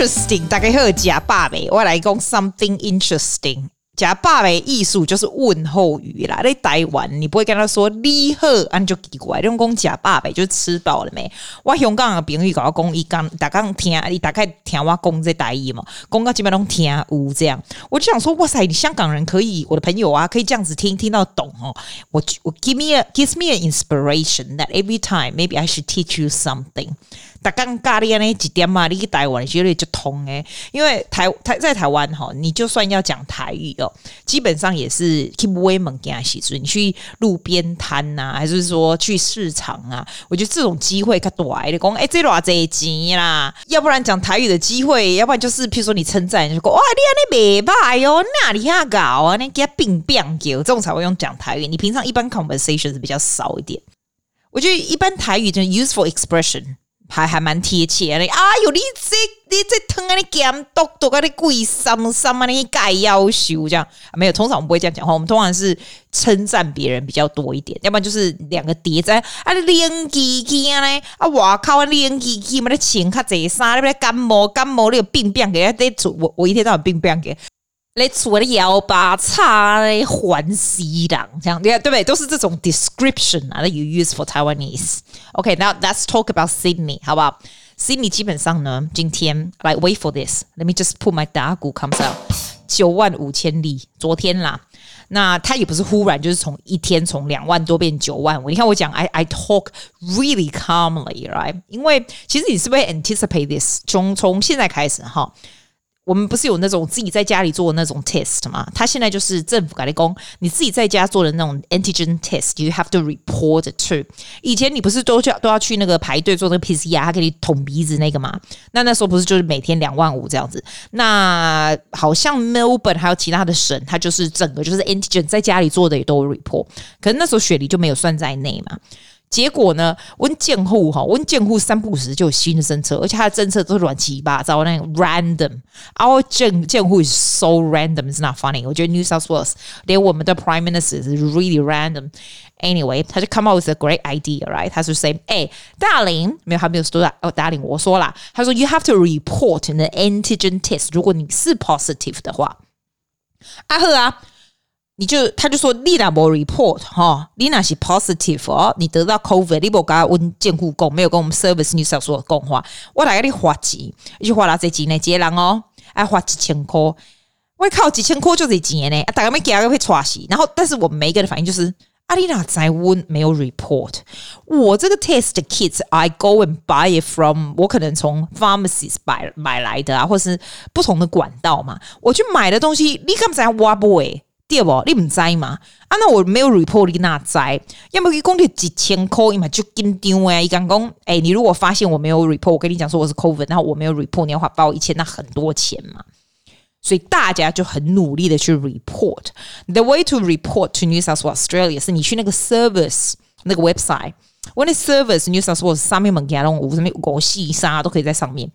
interesting，大概好假爸呗，我来讲 something interesting。假爸的艺术就是问候语啦。在台湾，你不会跟他说你好，安就奇怪。用讲假爸就是吃饱了没？我香港的朋友跟我讲，伊刚大刚听，伊大概听我讲这台语嘛，讲到基本上听无这样。我就想说，哇塞，你香港人可以，我的朋友啊，可以这样子听听到懂哦。我我 give me a gives me an inspiration that every time maybe I should teach you something。大刚咖喱那几点嘛？你去台湾绝对就通诶，因为台台在台湾哈，你就算要讲台语哦，基本上也是 keep way 猛给他洗出。你去路边摊呐，还是说去市场啊？我觉得这种机会可多哎，你讲哎，这多少钱啦？要不然讲台语的机会，要不然就是譬如说你称赞，就说哇，你那没败哟，那你下搞啊？你给他冰冰给，这种才会用讲台语。你平常一般 conversation 是比较少一点。我觉得一般台语就 useful expression。还还蛮贴切的，哎呦，你这你这疼啊，你咸嘟嘟啊，你贵什什么你该要求这样没有？通常我们不会这样讲话，我们通常是称赞别人比较多一点，要不然就是两个叠在啊，练机器啊嘞啊，哇靠，练机器嘛，你请卡这啥？你不感冒感冒，你有病病给他得，我我一天到晚病病给。来出我的腰巴叉嘞，欢喜的这样，对对不对？都是这种 description 啊，that you use for Taiwanese。OK，now let's talk about Sydney，好不好？Sydney 基本上呢，今天来、like, wait for this，let me just put my 打鼓 comes out，九万五千例，昨天啦。那它也不是忽然，就是从一天从两万多变九万五。你看我讲，I I talk really calmly，right？因为其实你是不是 anticipate this？从从现在开始哈。 我们不是有那种自己在家里做的那种 test 吗？他现在就是政府改的工，你自己在家做的那种 antigen test，you have to report to。以前你不是都要都要去那个排队做那个 PCR，他给你捅鼻子那个吗？那那时候不是就是每天两万五这样子？那好像 Melbourne 还有其他的省，它就是整个就是 antigen 在家里做的也都有 report，可是那时候雪梨就没有算在内嘛。结果呢？温建户哈，温建户三不五时就有新的政策，而且他的政策都是乱七八糟那种 random。Our 建建户 is so random, it's not funny。我觉得 New South Wales 连我们的 Prime Minister 是 really random。Anyway，他就 come up with a great idea，right？他就 say，哎，大林没有，还没有说到哦，大林我说了，他说 you have to report in the antigen test，如果你是 positive 的话，阿赫啊。你就他就说你那没 report 哈，你那是 positive 哦，你得到 COVID，你不跟他问健护工，没有跟我们 service news 说讲话，我来给你花钱，你就花了这几年，接人哦，爱花几千块，我靠，几千块就这几年呢，大家没给他会喘息，然后，但是我每一个的反应就是，阿丽娜在问没有 report，我这个 test kits I go and buy it from，我可能从 pharmacies 买买来的啊，或是不同的管道嘛，我去买的东西，你干嘛在挖不诶？对不？你唔知嘛？啊，那我没有 report，你哪知？要么一共就几千块，嘛就紧张哎！一讲讲，哎，你如果发现我没有 report，我跟你讲说我是 COVID，然后我没有 report，你要花包一千，那很多钱嘛。所以大家就很努力的去 report。The way to report to New South Wales Australia 是你去那个 service 那个 website，when the service New South Wales 上面门给他弄五什么狗细沙都可以在上面。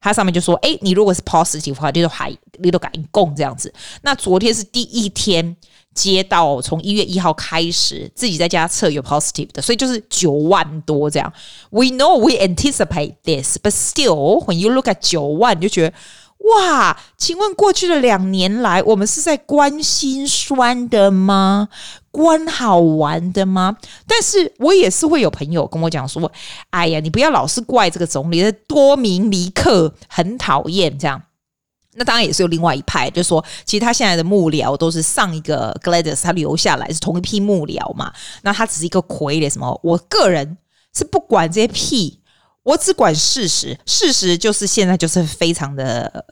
它上面就说：“哎，你如果是 positive 的话，你都还你都敢供这样子。那昨天是第一天接到，从一月一号开始自己在家测有 positive 的，所以就是九万多这样。We know we anticipate this, but still, when you look at 九万，你就觉得。”哇，请问过去的两年来，我们是在关心酸的吗？关好玩的吗？但是我也是会有朋友跟我讲说：“哎呀，你不要老是怪这个总理的多明尼克很讨厌这样。”那当然也是有另外一派，就是说其实他现在的幕僚都是上一个 Gladys 他留下来是同一批幕僚嘛。那他只是一个傀儡什么？我个人是不管这些屁。我只管事实，事实就是现在就是非常的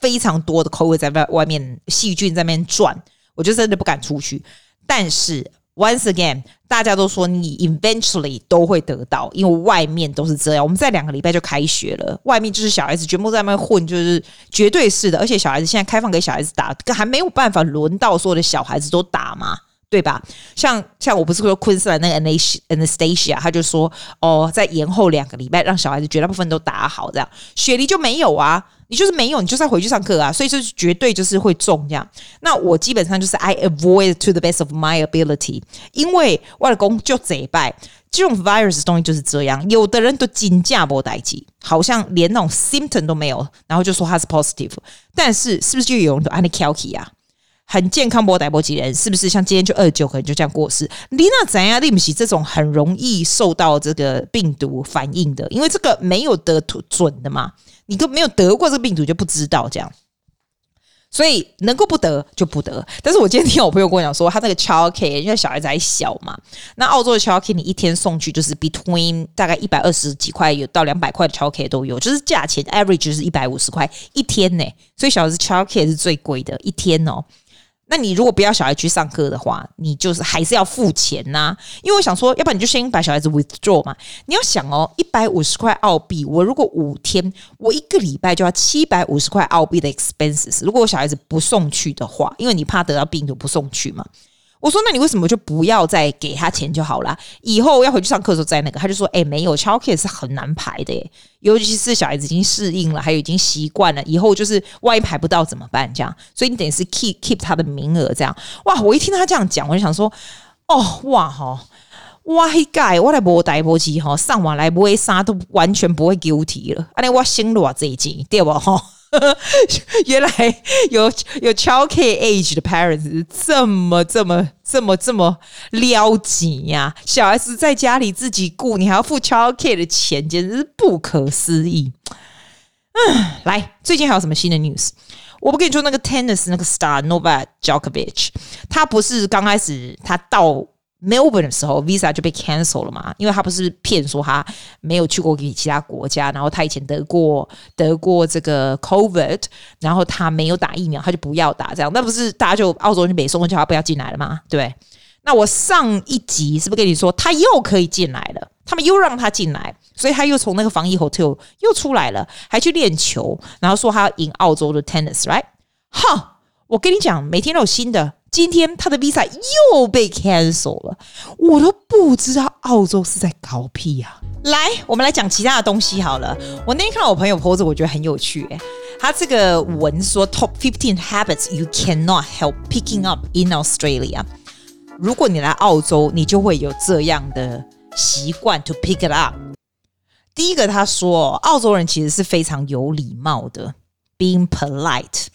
非常多的 COVID 在外外面细菌在那边转，我就真的不敢出去。但是 once again，大家都说你 eventually 都会得到，因为外面都是这样。我们在两个礼拜就开学了，外面就是小孩子全部在外面混，就是绝对是的。而且小孩子现在开放给小孩子打，还没有办法轮到所有的小孩子都打嘛。对吧？像像我不是说昆士兰那个 Anastasia，他就说哦，再延后两个礼拜，让小孩子绝大部分都打好，这样雪梨就没有啊，你就是没有，你就是要回去上课啊，所以就是绝对就是会中这样。那我基本上就是 I avoid to the best of my ability，因为外公就这一拜。这种 virus 东西就是这样，有的人都惊驾不待机，好像连那种 symptom 都没有，然后就说他是 positive，但是是不是就有人都安尼 calky 啊？很健康不待波及人，是不是像今天就二九可能就这样过世？你那怎样对不起？这种很容易受到这个病毒反应的，因为这个没有得准的嘛，你都没有得过这个病毒就不知道这样。所以能够不得就不得，但是我今天听我朋友跟我讲说，他那个 childcare 因为小孩子还小嘛，那澳洲的 childcare 你一天送去就是 between 大概一百二十几块有到两百块的 childcare 都有，就是价钱 average 就是一百五十块一天呢，所以小孩子 childcare 是最贵的，一天哦。那你如果不要小孩去上课的话，你就是还是要付钱呐、啊。因为我想说，要不然你就先把小孩子 withdraw 嘛。你要想哦，一百五十块澳币，我如果五天，我一个礼拜就要七百五十块澳币的 expenses。如果我小孩子不送去的话，因为你怕得到病毒不送去嘛。我说：“那你为什么就不要再给他钱就好了？以后要回去上课的时候再那个。”他就说：“哎、欸，没有，childcare 是很难排的耶，尤其是小孩子已经适应了，还有已经习惯了，以后就是万一排不到怎么办？这样，所以你等于是 keep keep 他的名额这样。哇！我一听他这样讲，我就想说：哦，哇哈，哇嘿盖，我来波带波机哈，上网来不会杀都完全不会 guilty 了。啊，那我心路啊这一集对不哈？” 原来有有 childcare age 的 parents 这么这么这么这么撩紧呀！小孩子在家里自己顾，你还要付 childcare 的钱，简直是不可思议。嗯，来，最近还有什么新的 news？我不跟你说那个 tennis 那个 star Novak Djokovic，他不是刚开始他到。Melbourne 的时候，visa 就被 cancel 了嘛，因为他不是骗说他没有去过给其他国家，然后他以前得过得过这个 COVID，然后他没有打疫苗，他就不要打，这样那不是大家就澳洲人北送叫他不要进来了吗？对，那我上一集是不是跟你说他又可以进来了？他们又让他进来，所以他又从那个防疫 hotel 又出来了，还去练球，然后说他要赢澳洲的 tennis，right？哈，我跟你讲，每天都有新的。今天他的 visa 又被 cancel 了，我都不知道澳洲是在搞屁呀、啊！来，我们来讲其他的东西好了。我那天看到我朋友 po 我觉得很有趣、欸。他这个文说 Top fifteen habits you cannot help picking up in Australia。如果你来澳洲，你就会有这样的习惯 to pick it up。第一个，他说澳洲人其实是非常有礼貌的，being polite。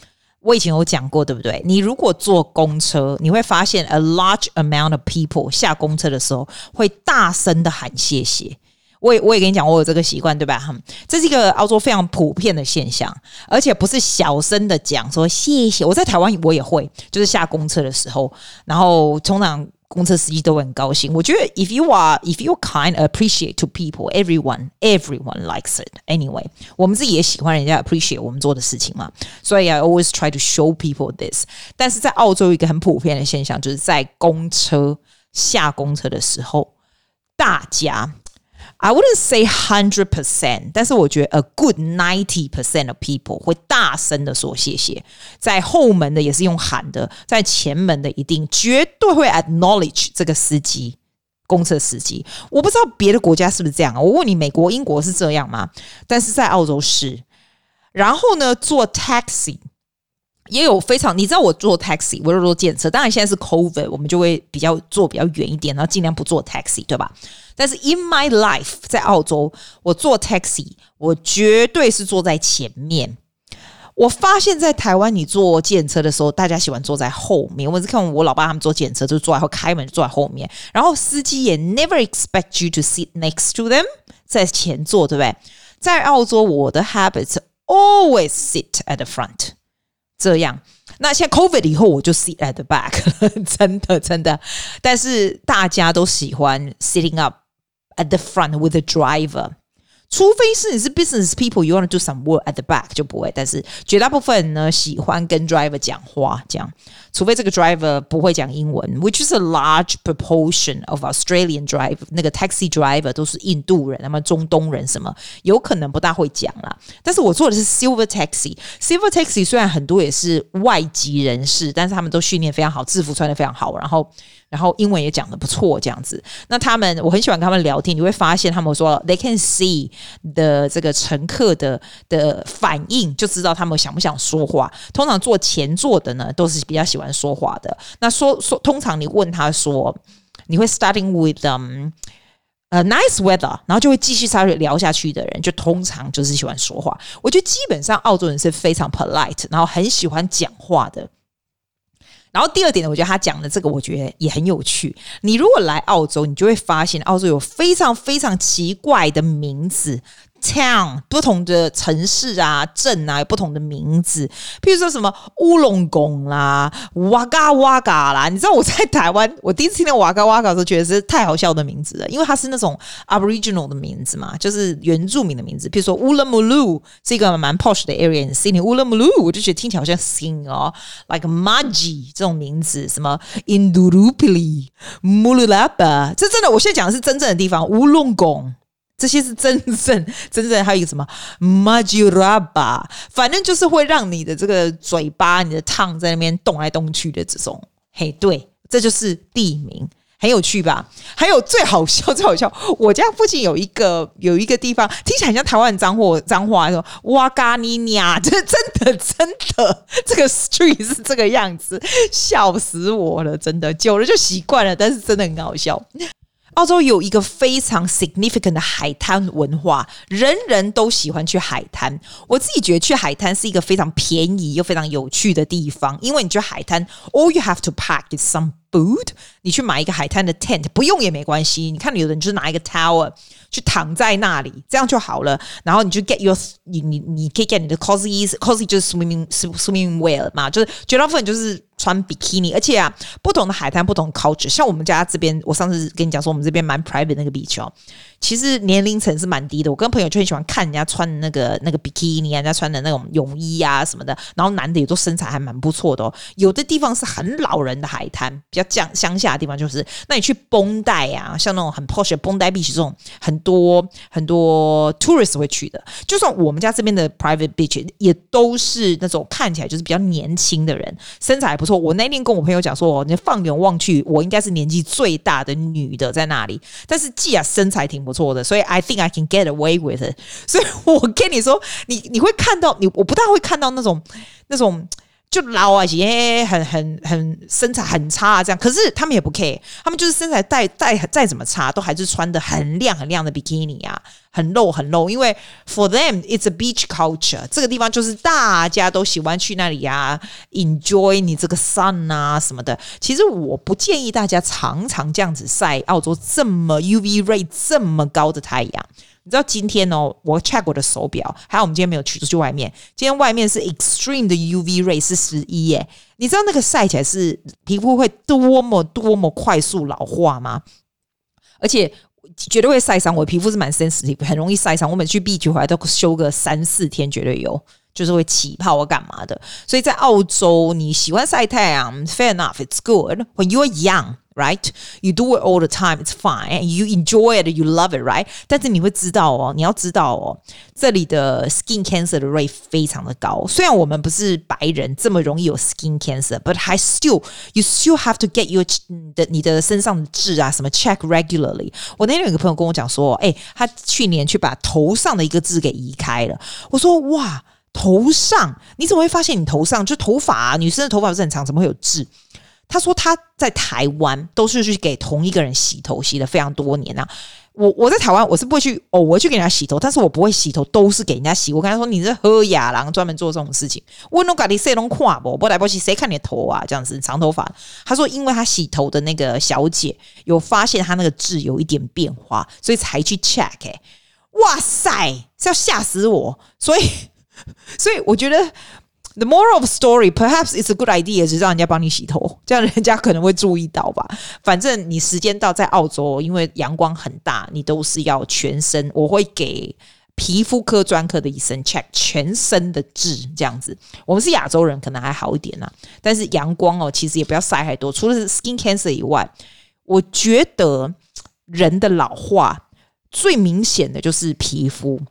我以前有讲过，对不对？你如果坐公车，你会发现 a large amount of people 下公车的时候会大声的喊谢谢。我也我也跟你讲，我有这个习惯，对吧？这是一个澳洲非常普遍的现象，而且不是小声的讲说谢谢。我在台湾我也会，就是下公车的时候，然后通常。公车司机都很高兴。我觉得，if you are, if you kind, appreciate to people, everyone, everyone likes it. Anyway，我们自己也喜欢人家 appreciate 我们做的事情嘛。所以，I always try to show people this。但是在澳洲，一个很普遍的现象，就是在公车下公车的时候，大家。I wouldn't say hundred percent，但是我觉得 a good ninety percent of people 会大声的说谢谢，在后门的也是用喊的，在前门的一定绝对会 acknowledge 这个司机，公车司机。我不知道别的国家是不是这样啊？我问你，美国、英国是这样吗？但是在澳洲是。然后呢，坐 taxi。也有非常，你知道我坐 taxi，我就坐电车。当然现在是 COVID，我们就会比较坐比较远一点，然后尽量不坐 taxi，对吧？但是 in my life，在澳洲，我坐 taxi，我绝对是坐在前面。我发现，在台湾，你坐电车的时候，大家喜欢坐在后面。我是看我老爸他们坐电车，就坐在后开门坐在后面，然后司机也 never expect you to sit next to them，在前座，对不对？在澳洲，我的 habits always sit at the front。这样，那现在 COVID 以后，我就 sit at the back，真的真的。但是大家都喜欢 sitting up at the front with the driver。除非是你是 business people，you want to do some work at the back 就不会。但是绝大部分呢，喜欢跟 driver 讲话，这样。除非这个 driver 不会讲英文，which is a large proportion of Australian driver，那个 taxi driver 都是印度人，那么中东人什么，有可能不大会讲啦。但是我做的是 silver taxi，silver taxi 虽然很多也是外籍人士，但是他们都训练非常好，制服穿得非常好，然后。然后英文也讲得不错，这样子。那他们我很喜欢跟他们聊天，你会发现他们说 they can see 的这个乘客的的反应，就知道他们想不想说话。通常坐前座的呢，都是比较喜欢说话的。那说说，通常你问他说，你会 starting with them 呃、nice weather，然后就会继续稍微聊下去的人，就通常就是喜欢说话。我觉得基本上澳洲人是非常 polite，然后很喜欢讲话的。然后第二点呢，我觉得他讲的这个，我觉得也很有趣。你如果来澳洲，你就会发现澳洲有非常非常奇怪的名字。Town 不同的城市啊、镇啊有不同的名字，譬如说什么乌龙宫啦、哇嘎哇嘎啦。你知道我在台湾，我第一次听到哇嘎哇嘎的时候，觉得是太好笑的名字了，因为它是那种 Aboriginal 的名字嘛，就是原住民的名字。譬如说乌鲁木鲁是一个蛮 posh 的 area in Sydney，乌鲁木鲁我就觉得听起来好像 sing 哦，like Mudgee 这种名字，什么 Indooroopilly、Mooloolaba，这真的，我现在讲的是真正的地方，乌龙宫。这些是真正 真正，还有一个什么 Majuraba，反正就是会让你的这个嘴巴、你的 tongue 在那边动来动去的这种。嘿，对，这就是地名，很有趣吧？还有最好笑、最好笑，我家附近有一个有一个地方，听起来很像台湾脏话，脏话说哇嘎尼尼啊，这真的真的，这个 street 是这个样子，笑死我了，真的，久了就习惯了，但是真的很好笑。澳洲有一个非常 significant 的海滩文化，人人都喜欢去海滩。我自己觉得去海滩是一个非常便宜又非常有趣的地方，因为你去海滩，all you have to pack is some food。你去买一个海滩的 tent，不用也没关系。你看，有的人就是拿一个 tower 去躺在那里，这样就好了。然后你就 get your 你你你可以 get 你的 cosy，cosy 就是 swimming swimming wear 嘛，就是绝大部分就是。穿 bikini，而且啊，不同的海滩，不同的 culture。像我们家这边，我上次跟你讲说，我们这边蛮 private 那个 beach 哦。其实年龄层是蛮低的，我跟朋友就很喜欢看人家穿的那个那个比基尼，人家穿的那种泳衣啊什么的，然后男的也都身材还蛮不错的哦。有的地方是很老人的海滩，比较讲乡下的地方就是，那你去绷带啊，像那种很 posh 的绷带 beach 这种，很多很多 tourist 会去的。就算我们家这边的 private beach 也都是那种看起来就是比较年轻的人，身材还不错。我那天跟我朋友讲说，你放眼望去，我应该是年纪最大的女的在那里，但是既然身材挺。不错的，所以 I think I can get away with it。所以我跟你说，你你会看到你，我不大会看到那种那种就老啊，些很很很身材很差啊这样。可是他们也不 care，他们就是身材再再再怎么差，都还是穿的很亮很亮的比基尼啊。很露很露，因为 for them it's a beach culture，这个地方就是大家都喜欢去那里呀，enjoy 你这个 sun 啊什么的。其实我不建议大家常常这样子晒澳洲这么 UV ray 这么高的太阳。你知道今天哦，我 check 我的手表，还有我们今天没有取出去外面。今天外面是 extreme 的 UV ray 是十一耶，你知道那个晒起来是皮肤会多么多么快速老化吗？而且。绝对会晒伤，我皮肤是蛮 sensitive，很容易晒伤。我每去 B 区回来都休个三四天，绝对有，就是会起泡或干嘛的。所以在澳洲，你喜欢晒太阳，fair enough，it's good when you are young。Right, you do it all the time. It's fine. You enjoy it. You love it, right? 但是你会知道哦，你要知道哦，这里的 skin cancer 的 rate 非常的高。虽然我们不是白人，这么容易有 skin cancer，but I still, you still have to get your 的你的身上的痣啊什么 check regularly。我那天有一个朋友跟我讲说，哎，他去年去把头上的一个痣给移开了。我说哇，头上你怎么会发现你头上就头发啊？女生的头发不是很长，怎么会有痣？他说他在台湾都是去给同一个人洗头，洗了非常多年啊。我我在台湾我是不会去偶尔去给人家洗头，但是我不会洗头，都是给人家洗。我跟他说你是喝雅郎专门做这种事情。我弄咖喱谁弄跨不？不来不去谁看你的头啊？这样子长头发。他说因为他洗头的那个小姐有发现他那个痣有一点变化，所以才去 check、哇塞，是要吓死我！所以 所以我觉得。The moral of story, perhaps it's a good idea，是让人家帮你洗头，这样人家可能会注意到吧。反正你时间到在澳洲，因为阳光很大，你都是要全身。我会给皮肤科专科的医生 check 全身的痣，这样子。我们是亚洲人，可能还好一点呐。但是阳光哦，其实也不要晒太多。除了是 skin cancer 以外，我觉得人的老化最明显的就是皮肤。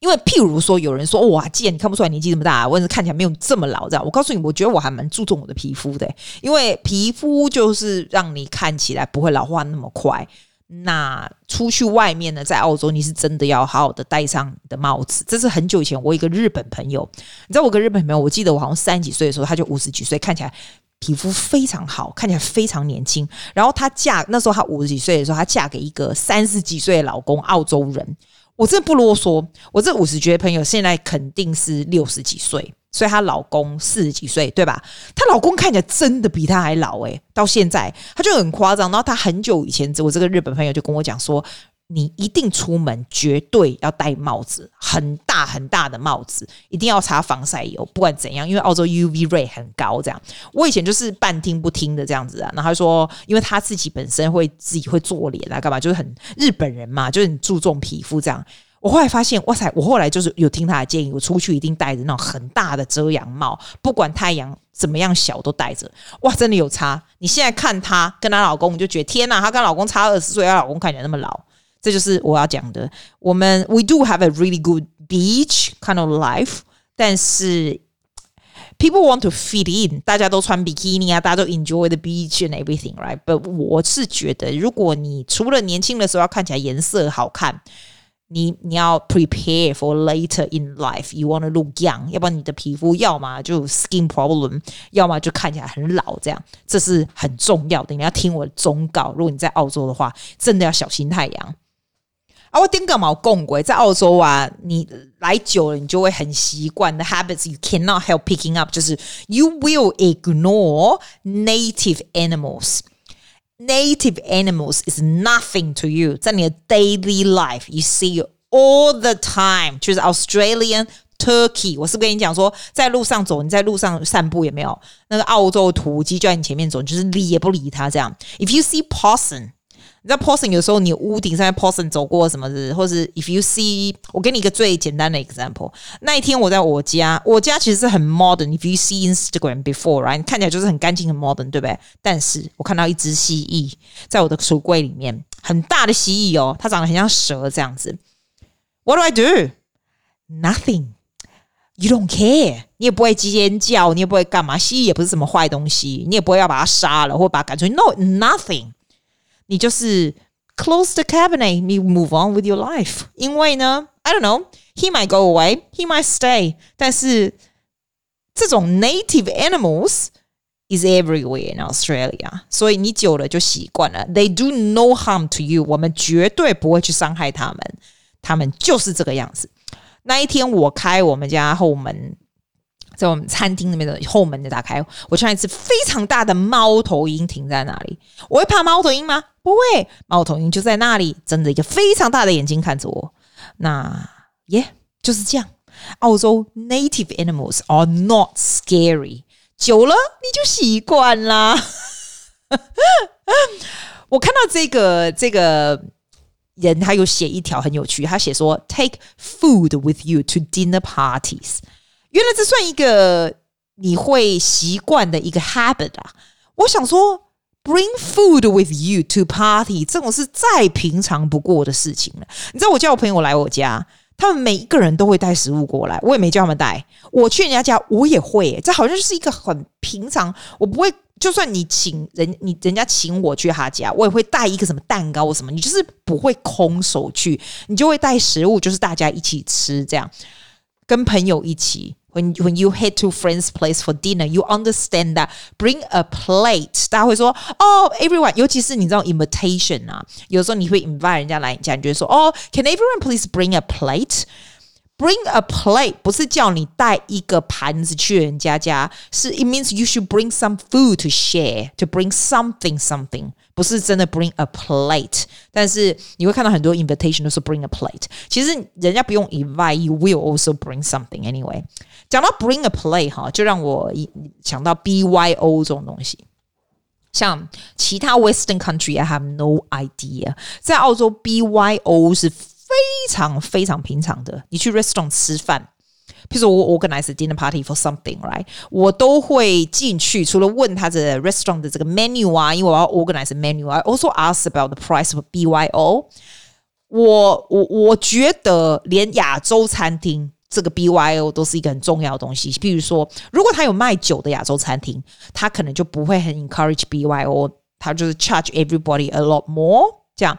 因为譬如说，有人说哇，既然你看不出来年纪这么大，我是看起来没有这么老，这样。我告诉你，我觉得我还蛮注重我的皮肤的，因为皮肤就是让你看起来不会老化那么快。那出去外面呢，在澳洲，你是真的要好好的戴上你的帽子。这是很久以前，我一个日本朋友，你知道，我跟日本朋友，我记得我好像三十几岁的时候，他就五十几岁，看起来皮肤非常好，看起来非常年轻。然后她嫁那时候她五十几岁的时候，她嫁给一个三十几岁的老公，澳洲人。我真的不啰嗦，我这五十几的朋友现在肯定是六十几岁，所以她老公四十几岁，对吧？她老公看起来真的比她还老诶，到现在她就很夸张。然后她很久以前，我这个日本朋友就跟我讲说。你一定出门绝对要戴帽子，很大很大的帽子，一定要擦防晒油，不管怎样，因为澳洲 UV ray 很高。这样，我以前就是半听不听的这样子啊。然后他说，因为他自己本身会自己会做脸啊，干嘛，就是很日本人嘛，就是很注重皮肤这样。我后来发现，哇塞，我后来就是有听他的建议，我出去一定戴着那种很大的遮阳帽，不管太阳怎么样小都戴着。哇，真的有差。你现在看她跟她老公，你就觉得天哪，她跟老公差二十岁，她老公看起来那么老。这就是我要讲的。我们 we do have a really good beach kind of life，但是 people want to fit in，大家都穿比基尼啊，大家都 enjoy the beach and everything，right？But 我是觉得，如果你除了年轻的时候要看起来颜色好看，你你要 prepare for later in life，you want to look young，要不然你的皮肤要么就 skin problem，要么就看起来很老，这样这是很重要的。你要听我的忠告，如果你在澳洲的话，真的要小心太阳。 啊，我顶个毛共鬼，在澳洲啊，你来久了，你就会很习惯。The habits you cannot help picking up，就是 you will ignore native animals. Native animals is nothing to you，在你的 daily life，you see all the time，就是 Australian turkey。我是不是跟你讲说，在路上走，你在路上散步，有没有那个澳洲土鸡就在你前面走，就是理也不理它这样。If you see possum。你知道 possum 有时候你屋顶上面 possum 走过什么的，或是 if you see，我给你一个最简单的 example。那一天我在我家，我家其实是很 modern。If you see Instagram before，right，看起来就是很干净很 modern，对不对？但是我看到一只蜥蜴在我的橱柜里面，很大的蜥蜴哦，它长得很像蛇这样子。What do I do? Nothing. You don't care. 你也不会尖叫，你也不会干嘛。蜥蜴也不是什么坏东西，你也不会要把它杀了或把它赶出去。No, nothing. 你就是 close the cabinet，你 move on with your life。因为呢，I don't know，he might go away，he might stay。但是这种 native animals is everywhere in Australia，所以你久了就习惯了。They do no harm to you，我们绝对不会去伤害他们，他们就是这个样子。那一天我开我们家后门。 在我们餐厅那边的后门就打开，我看一只非常大的猫头鹰停在那里。我会怕猫头鹰吗？不会，猫头鹰就在那里，睁着一个非常大的眼睛看着我。那耶就是这样。澳洲 native animals are not scary，久了你就习惯啦。我看到这个这个人，他有写一条很有趣，他写说：“Take food with you to dinner parties。”原来这算一个你会习惯的一个 habit 啊！我想说，bring food with you to party 这种是再平常不过的事情了。你知道，我叫我朋友来我家，他们每一个人都会带食物过来，我也没叫他们带。我去人家家，我也会、欸，这好像就是一个很平常。我不会，就算你请人，你人家请我去他家，我也会带一个什么蛋糕什么。你就是不会空手去，你就会带食物，就是大家一起吃，这样跟朋友一起。When when you head to friend's place for dinner, you understand that bring a plate，大家会说哦，everyone，尤其是你知道 invitation 啊，有时候你会 invite 人家来你家，你就会说哦，can everyone please bring a plate？Bring a plate 不是叫你带一个盘子去人家家，是 it means you should bring some food to share, to bring something something，不是真的 bring a plate。但是你会看到很多 invitation 都是 bring a plate，其实人家不用 invite，you will also bring something anyway。讲到 bring a plate 哈，就让我想到 BYO 这种东西。像其他 Western country，I have no idea。在澳洲 BYO 是。 非常非常平常的，你去 restaurant 吃饭，譬如说我 organize a dinner party for something，right？我都会进去，除了问他的 restaurant 的这个 menu 啊，因为我要 organize menu，I also ask about the price of BYO。我我我觉得连亚洲餐厅这个 BYO 都是一个很重要的东西。譬如说，如果他有卖酒的亚洲餐厅，他可能就不会很 encourage BYO，他就是 charge everybody a lot more 这样。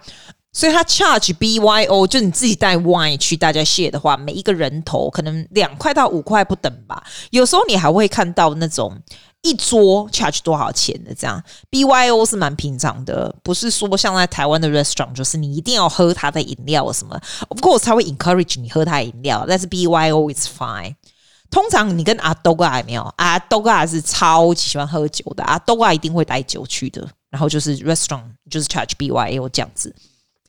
所以他 charge BYO，就你自己带 wine 去大家 share 的话，每一个人头可能两块到五块不等吧。有时候你还会看到那种一桌 charge 多少钱的这样，BYO 是蛮平常的，不是说像在台湾的 restaurant，就是你一定要喝他的饮料什么。Of course，他会 encourage 你喝他的饮料，但是 BYO is fine。通常你跟阿多嘎没有，阿多嘎是超级喜欢喝酒的，阿多嘎一定会带酒去的，然后就是 restaurant 就是 charge BYO 这样子。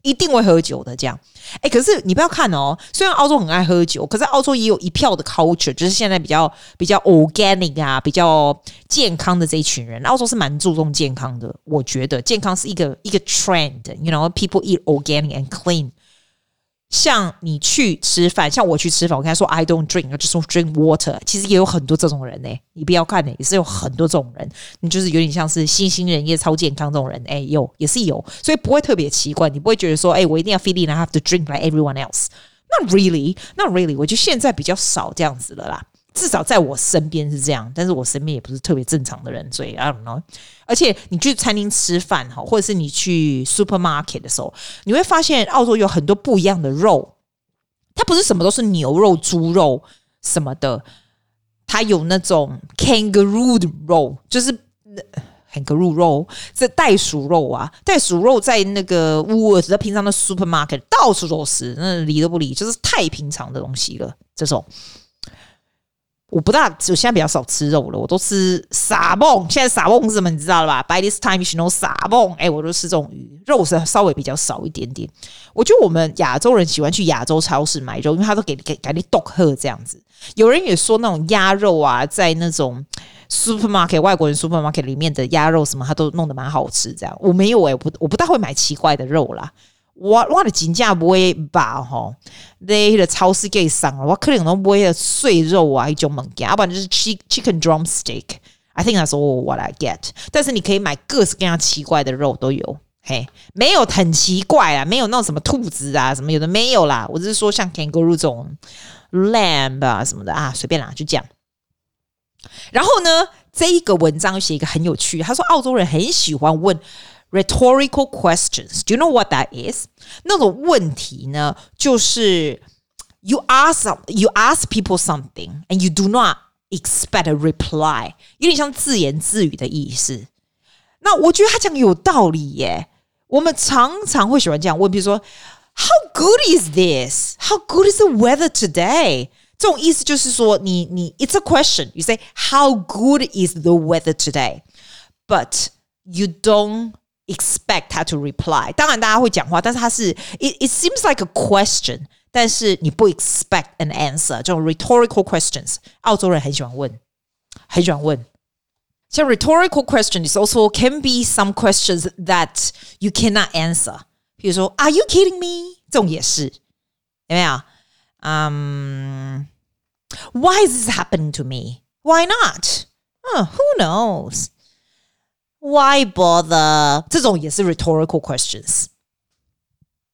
一定会喝酒的，这样，哎，可是你不要看哦，虽然澳洲很爱喝酒，可是澳洲也有一票的 culture，就是现在比较比较 organic 啊，比较健康的这一群人，澳洲是蛮注重健康的，我觉得。健康是一个一个 trend，you know，people eat organic and clean。像你去吃饭，像我去吃饭，我跟他说 I don't drink，就说 drink water。其实也有很多这种人呢、你不要看呢、也是有很多这种人。你就是有点像是新兴人业超健康这种人，哎、欸，有也是有，所以不会特别奇怪，你不会觉得说，哎、我一定要 feeling I have to drink like everyone else。Not really，not really。我觉得现在比较少这样子了啦。至少在我身边是这样，但是我身边也不是特别正常的人，所以 I don't know。而且你去餐厅吃饭哈，或者是你去 supermarket 的时候，你会发现澳洲有很多不一样的肉，它不是什么都是牛肉、猪肉什么的，它有那种 kangaroo 的肉，就是 kangaroo 肉，这袋鼠肉啊，袋鼠肉在那个 Woolworths 在平常的 supermarket 到处都是，那理都不理，就是太平常的东西了，这种。我不大，我现在比较少吃肉了，我都吃沙蹦。现在沙蹦是什么？你知道了吧？By this time you should know 沙蹦。哎，我都吃这种鱼，肉是稍微比较少一点点。我觉得我们亚洲人喜欢去亚洲超市买肉，因为他都给给给你剁壳这样子。有人也说那种鸭肉啊，在那种 supermarket 外国人 supermarket 里面的鸭肉什么，他都弄得蛮好吃。这样我没有哎、欸，我不我不大会买奇怪的肉啦。我我的金价不会吧？吼，那个超市给上了，我可能都不会碎肉啊，一种物件，要不然就是 chicken drumstick。I think that's all what I get。但是你可以买各式各样奇怪的肉都有，嘿，没有很奇怪啊，没有那种什么兔子啊，什么有的没有啦。我只是说像 kangaroo 这种 lamb 啊什么的啊，随便啦，就这样。然后呢，这一个文章写一个很有趣，他说澳洲人很喜欢问。Rhetorical questions. Do you know what that is? 那种问题呢，就是 you ask you ask people something and you do not expect a reply，有点像自言自语的意思。那我觉得他讲有道理耶。我们常常会喜欢这样问，比如说 How good is this? How good is the weather today? 这种意思就是说，你你 It's a question. You say How good is the weather today? But you don't expect 他 to reply，当然大家会讲话，但是他是 it it seems like a question，但是你不 expect an answer，这种 rhetorical questions，澳洲人很喜欢问，很喜欢问。像 rhetorical question is also can be some questions that you cannot answer，比如说 Are you kidding me？这种也是，有没有？嗯、um,，Why is this happening to me？Why not？嗯、uh,，Who knows？Why bother？这种也是 rhetorical questions。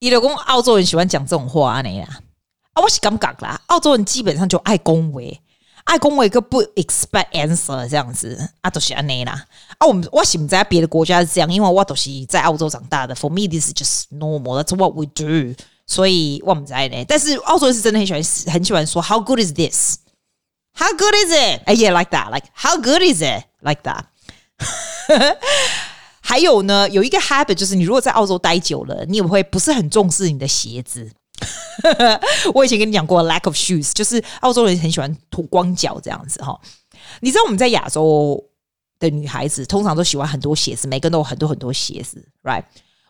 你老公澳洲人喜欢讲这种话呢呀？啊，我是感觉啦，澳洲人基本上就爱恭维，爱恭维个不 expect answer 这样子啊，都是安内啦。啊，我们我喜在别的国家是这样，因为我都是在澳洲长大的。For me, this is just normal. That's what we do。所以我们在呢，但是澳洲人是真的很喜欢，很喜欢说 How good is this? How good is it? 哎，yeah, like that. Like how good is it? Like that. 还有呢，有一个 habit 就是，你如果在澳洲待久了，你也会不是很重视你的鞋子。我以前跟你讲过，lack of shoes，就是澳洲人很喜欢脱光脚这样子哈。你知道我们在亚洲的女孩子通常都喜欢很多鞋子，每个人都有很多很多鞋子，right？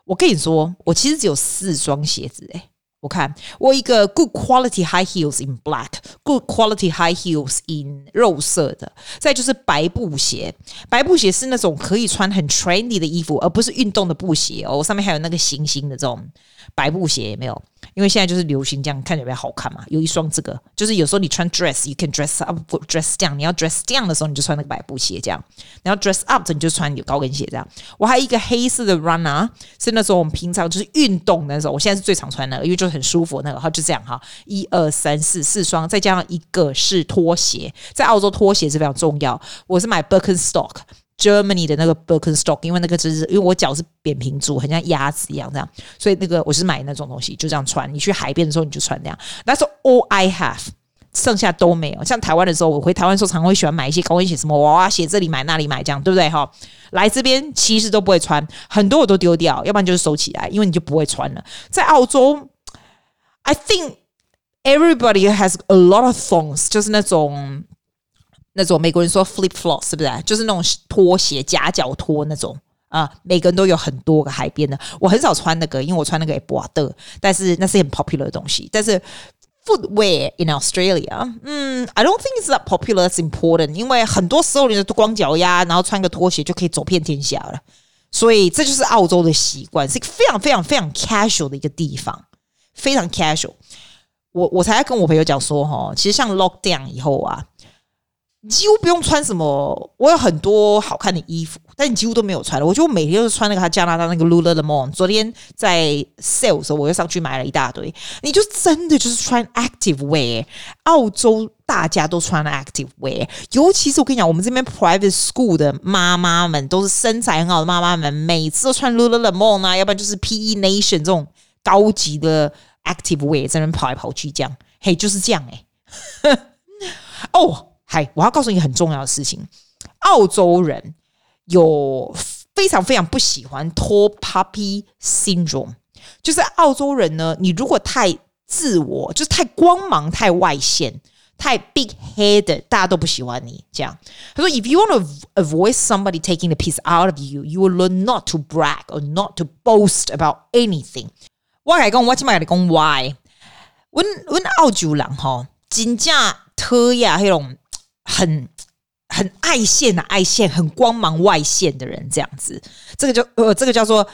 我跟你说，我其实只有四双鞋子诶。我看我一个 good quality high heels in black，good quality high heels in 肉色的，再就是白布鞋。白布鞋是那种可以穿很 trendy 的衣服，而不是运动的布鞋哦。上面还有那个星星的这种白布鞋，有没有？因为现在就是流行这样，看起来比较好看嘛。有一双这个，就是有时候你穿 dress，you can dress up，dress down。你要 dress down 的时候，你就穿那个白布鞋这样。然后 dress up 你就穿有高跟鞋这样。我还有一个黑色的 runner，是那时候我们平常就是运动的时候，我现在是最常穿的，因为就很舒服那个。好，就这样哈，一二三四四双，再加上一个是拖鞋，在澳洲拖鞋是非常重要。我是买 Birkenstock。Germany 的那个 Birkenstock，因为那个只是因为我脚是扁平足，很像鸭子一样这样，所以那个我是买那种东西，就这样穿。你去海边的时候你就穿那样。That's all I have。剩下都没有。像台湾的时候，我回台湾的时候，常常会喜欢买一些高跟鞋，什么娃娃鞋，这里买那里买，这样对不对？哈，来这边其实都不会穿，很多我都丢掉，要不然就是收起来，因为你就不会穿了。在澳洲，I think everybody has a lot of thongs，就是那种那种美国人说 flip flop 是不是？就是那种拖鞋夹脚拖那种。啊，每个人都有很多个海边的，我很少穿那个，因为我穿那个也不的，但是那是很 popular 的东西。但是 footwear in Australia，嗯，I don't think it's that popular. It's important，因为很多时候你的光脚丫，然后穿个拖鞋就可以走遍天下了。所以这就是澳洲的习惯，是一个非常非常非常 casual 的一个地方，非常 casual。我我才跟我朋友讲说，哈，其实像 lockdown 以后啊。几乎不用穿什么，我有很多好看的衣服，但你几乎都没有穿了。我觉得我每天都是穿那个他加拿大那个 Lululemon。昨天在 sale 的时候，我又上去买了一大堆。你就真的就是穿 active wear，澳洲大家都穿 active wear，尤其是我跟你讲，我们这边 private school 的妈妈们都是身材很好的妈妈们，每次都穿 Lululemon 啊，要不然就是 PE Nation 这种高级的 active wear 在那边跑来跑去，这样，嘿，就是这样哎、欸，哦。嗨，我要告诉你很重要的事情。澳洲人有非常非常不喜欢 tall puppy, syndrome，就是澳洲人呢，你如果太自我，就是太光芒、太外显、太 big headed，大家都不喜欢你。这样，他说：“If you want to avoid somebody taking the piece out of you, you will learn not to brag or not to boast about anything。”我来讲，我起码来讲 why。问问澳洲人哈，真正讨厌那种。很很爱现的、爱现，很光芒外现的人，这样子，这个叫呃，这个叫做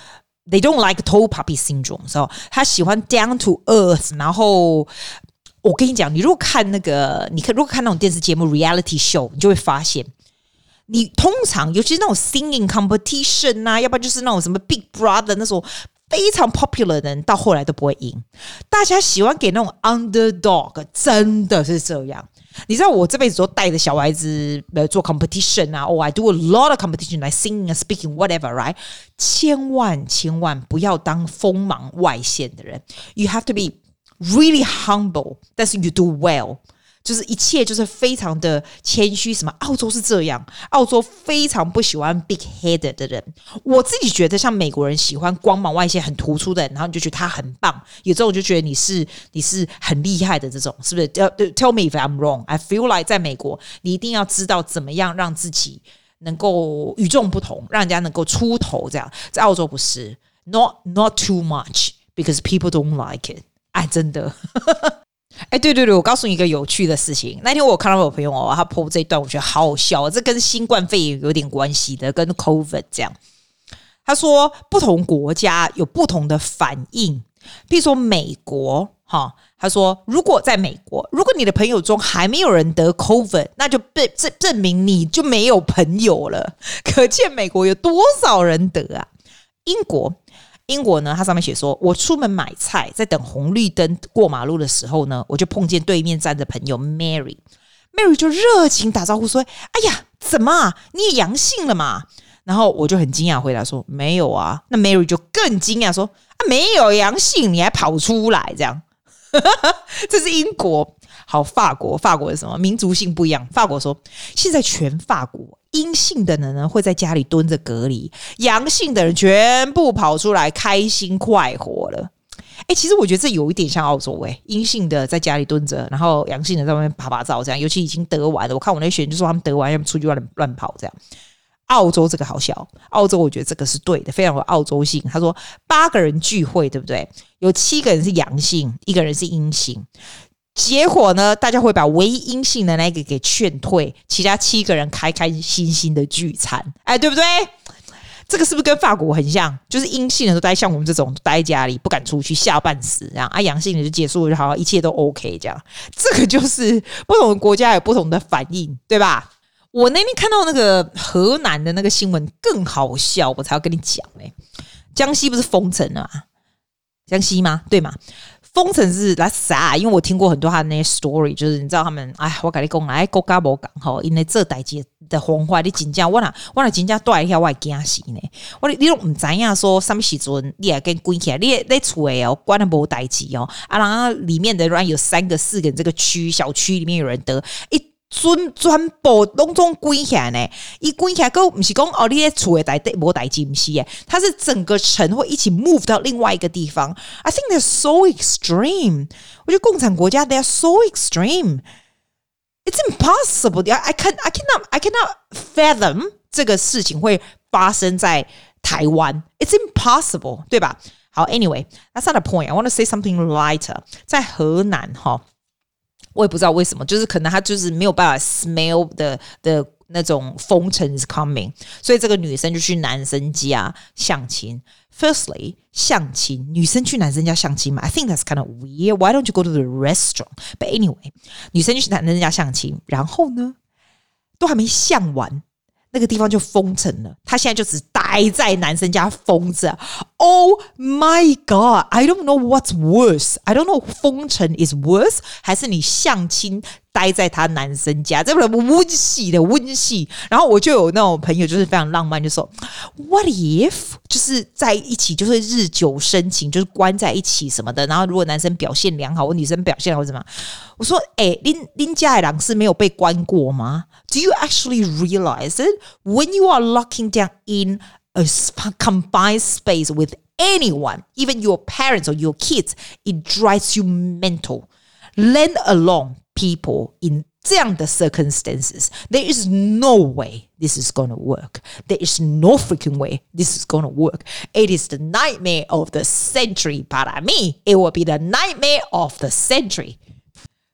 they don't like tall poppy syndrome，所以他喜欢 down to earth。然后我跟你讲，你如果看那个，你看如果看那种电视节目 reality show，你就会发现，你通常尤其是那种 singing competition 啊，要不然就是那种什么 Big Brother 那种非常 popular 的人，到后来都不会赢。大家喜欢给那种 underdog，真的是这样。你知道我这辈子都带着小孩子呃做 competition 啊，Oh，I do a lot of competition like singing and speaking whatever，right？千万千万不要当锋芒外现的人，You have to be really humble，但是 you do well。就是一切就是非常的谦虚，什么澳洲是这样，澳洲非常不喜欢 big headed 的人。我自己觉得像美国人喜欢光芒外现很突出的，然后你就觉得他很棒，有时候我就觉得你是你是很厉害的这种，是不是？Tell me if I'm wrong. I feel like 在美国，你一定要知道怎么样让自己能够与众不同，让人家能够出头。这样在澳洲不是，not not too much because people don't like it。哎，真的。哎，对对对，我告诉你一个有趣的事情。那天我看到我朋友哦，他 po 这一段，我觉得好好笑。这跟新冠肺炎有点关系的，跟 COVID 这样。他说，不同国家有不同的反应。比如说美国，哈，他说，如果在美国，如果你的朋友中还没有人得 COVID，那就证证证明你就没有朋友了。可见美国有多少人得啊？英国。英国呢，它上面写说，我出门买菜，在等红绿灯过马路的时候呢，我就碰见对面站着朋友 Mary，Mary 就热情打招呼说：“哎呀，怎么？你也阳性了嘛？”然后我就很惊讶回答说：“没有啊。”那 Mary 就更惊讶说：“啊，没有阳性，你还跑出来这样？” 这是英国。好，法国，法国是什么？民族性不一样。法国说，现在全法国阴性的人呢会在家里蹲着隔离，阳性的人全部跑出来开心快活了。哎，其实我觉得这有一点像澳洲哎，阴性的在家里蹲着，然后阳性的在外面趴趴走这样。尤其已经得完了，我看我那学员就说他们得完要出去乱乱跑这样。澳洲这个好笑，澳洲我觉得这个是对的，非常有澳洲性。他说八个人聚会对不对？有七个人是阳性，一个人是阴性。结果呢，大家会把唯一阴性的那个给劝退，其他七个人开开心心的聚餐，哎，对不对？这个是不是跟法国很像？就是阴性的都待像我们这种待在家里不敢出去，吓半死，这样啊，阳性的就结束就好，一切都 OK，这样。这个就是不同的国家有不同的反应，对吧？我那天看到那个河南的那个新闻更好笑，我才要跟你讲呢。江西不是封城了吗？江西吗？对吗？工程师是来啥？因为我听过很多他的那些 story，就是你知道他们，哎，我跟你讲，哎，国家无讲吼，因为这代志的红坏，你真正我那我那真正带一下，我会惊死呢。我你拢唔知影说什么时阵，你也跟关起来，你你厝诶哦，关了无代志哦，啊，然后里面的人有三个、四个，这个区小区里面有人得一。全全部拢总关起来呢，一关起来，个不是讲哦，你在厝诶，代代无代志，不是诶，它是整个城会一起 move 到另外一个地方。I think they're so extreme。我觉得共产国家 they are so extreme。It's impossible. I can I cannot I cannot fathom 这个事情会发生在台湾。It's impossible，对吧？好，Anyway，that's not a point. I want to say something lighter。在河南哈。我也不知道为什么，就是可能他就是没有办法 smell 的的那种风尘 is coming，所以这个女生就去男生家相亲。Firstly，相亲，女生去男生家相亲嘛？I think that's kind of weird. Why don't you go to the restaurant? But anyway，女生就去男生家相亲，然后呢，都还没相完。那个地方就封城了，他现在就只待在男生家封着。Oh my god! I don't know what's worse. I don't know 封城 is worse 还是你相亲待在他男生家，这不温系的温系。然后我就有那种朋友，就是非常浪漫，就说 What if 就是在一起，就是日久生情，就是关在一起什么的。然后如果男生表现良好，或女生表现好，怎么？我说，哎，林林家的郎是没有被关过吗？Do you actually realize it when you are locking down in a combined space with anyone, even your parents or your kids, it drives you mental. Let alone people in 这样的 circumstances, there is no way this is gonna work. There is no freaking way this is gonna work. It is the nightmare of the century. Para me, it will be the nightmare of the century.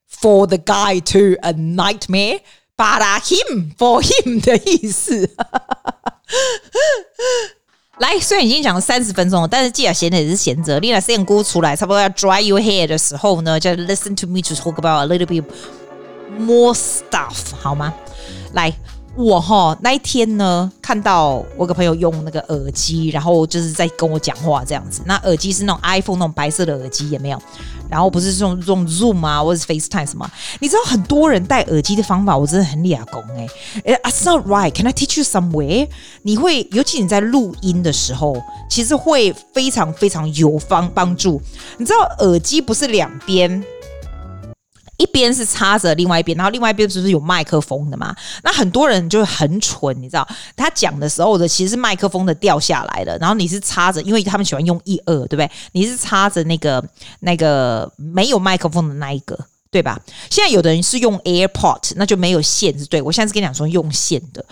For the guy too, a nightmare. Para him, for him 的意思。 来，虽然已经讲了三十分钟了，但是既然闲着也是闲着。丽娜四眼姑出来，差不多要 dry your hair 的时候呢，就 listen to me to talk about a little bit more stuff，好吗？来。我哈那一天呢，看到我个朋友用那个耳机，然后就是在跟我讲话这样子。那耳机是那种 iPhone 那种白色的耳机，也没有。然后不是这种这种 Zoom 啊，或者是 FaceTime 什么？你知道很多人戴耳机的方法，我真的很哑公哎。It's not right. Can I teach you somewhere？你会，尤其你在录音的时候，其实会非常非常有方帮助。你知道耳机不是两边？一边是插着另外一边，然后另外一边是不是有麦克风的嘛？那很多人就很蠢，你知道，他讲的时候的其实是麦克风的掉下来了，然后你是插着，因为他们喜欢用一二，对不对？你是插着那个那个没有麦克风的那一个，对吧？现在有的人是用 AirPod，那就没有线，是对。我现在是跟你讲说用线的。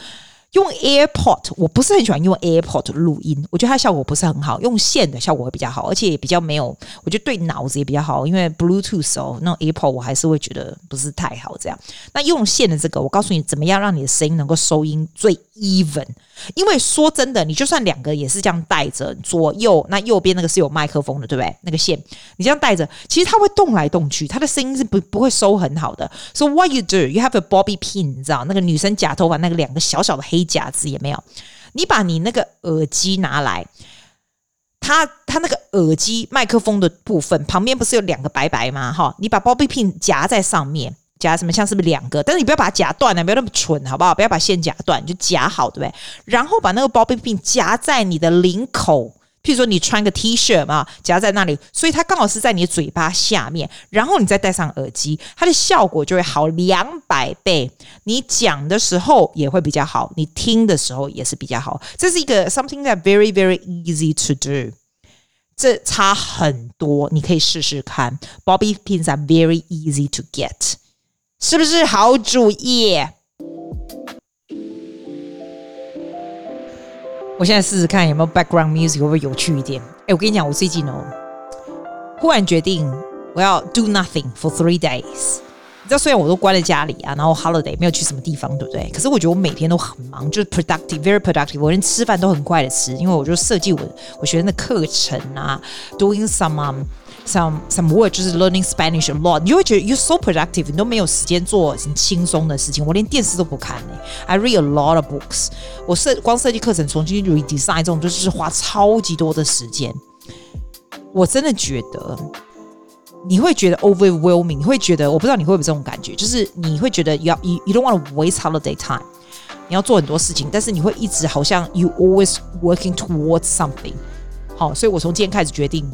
用 AirPod，我不是很喜欢用 AirPod 录音，我觉得它效果不是很好。用线的效果会比较好，而且也比较没有，我觉得对脑子也比较好。因为 Bluetooth 哦，那种 AirPod 我还是会觉得不是太好。这样，那用线的这个，我告诉你怎么样让你的声音能够收音最 even。因为说真的，你就算两个也是这样带着左右，那右边那个是有麦克风的，对不对？那个线你这样带着，其实它会动来动去，它的声音是不不会收很好的。So what you do? You have a bobby pin，你知道那个女生假头发那个两个小小的黑夹子也没有？你把你那个耳机拿来，它它那个耳机麦克风的部分旁边不是有两个白白吗？哈，你把 bobby pin 夹在上面。夹什么？像是不是两个？但是你不要把它夹断了，不要那么蠢，好不好？不要把线夹断，就夹好，对不对？然后把那个 bobby pin 夹在你的领口，譬如说你穿个 T 恤嘛，夹在那里，所以它刚好是在你的嘴巴下面。然后你再戴上耳机，它的效果就会好两百倍。你讲的时候也会比较好，你听的时候也是比较好。这是一个 something that very very easy to do，这差很多，你可以试试看。Bobby pins are very easy to get。是不是好主意？我现在试试看有没有 background music 会不会有趣一点？哎，我跟你讲，我最近哦，忽然决定我要 do nothing for three days。你知道，虽然我都关在家里啊，然后 holiday 没有去什么地方，对不对？可是我觉得我每天都很忙，就是 productive，very productive。我连吃饭都很快的吃，因为我就设计我我学生的课程啊，doing some、some some work，就是 learning Spanish a lot。你就会觉得 you so productive，你都没有时间做很轻松的事情。我连电视都不看呢。I read a lot of books。我设光设计课程重新 redesign 这种，就是花超级多的时间。我真的觉得。你会觉得 overwhelming，你会觉得我不知道你会不会这种感觉，就是你会觉得要 you you don't want to waste holiday time，你要做很多事情，但是你会一直好像 you always working towards something。好，所以我从今天开始决定，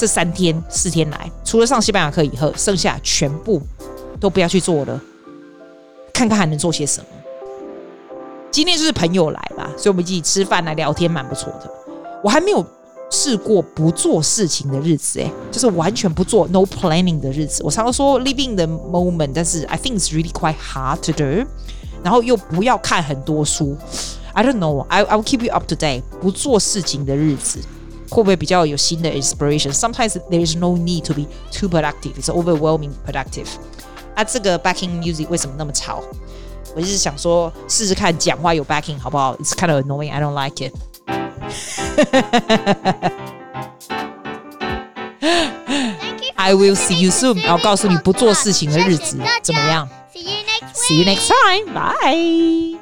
这三天四天来，除了上西班牙课以后，剩下全部都不要去做了，看看还能做些什么。今天就是朋友来吧，所以我们一起吃饭来聊天，蛮不错的。我还没有。试过不做事情的日子，哎，就是完全不做 no planning 的日子。我常常说 living the moment，但是 I think it's really quite hard to do。然后又不要看很多书，I don't know，I I will keep you up to date。不做事情的日子会不会比较有新的 inspiration？Sometimes there is no need to be too productive. It's overwhelming productive。啊，这个 backing music 为什么那么吵？我就是想说试试看讲话有 backing 好不好？It's kind of annoying. I don't like it. I will see you soon。然后告诉你不做事情的日子怎么样？See you next time. Bye.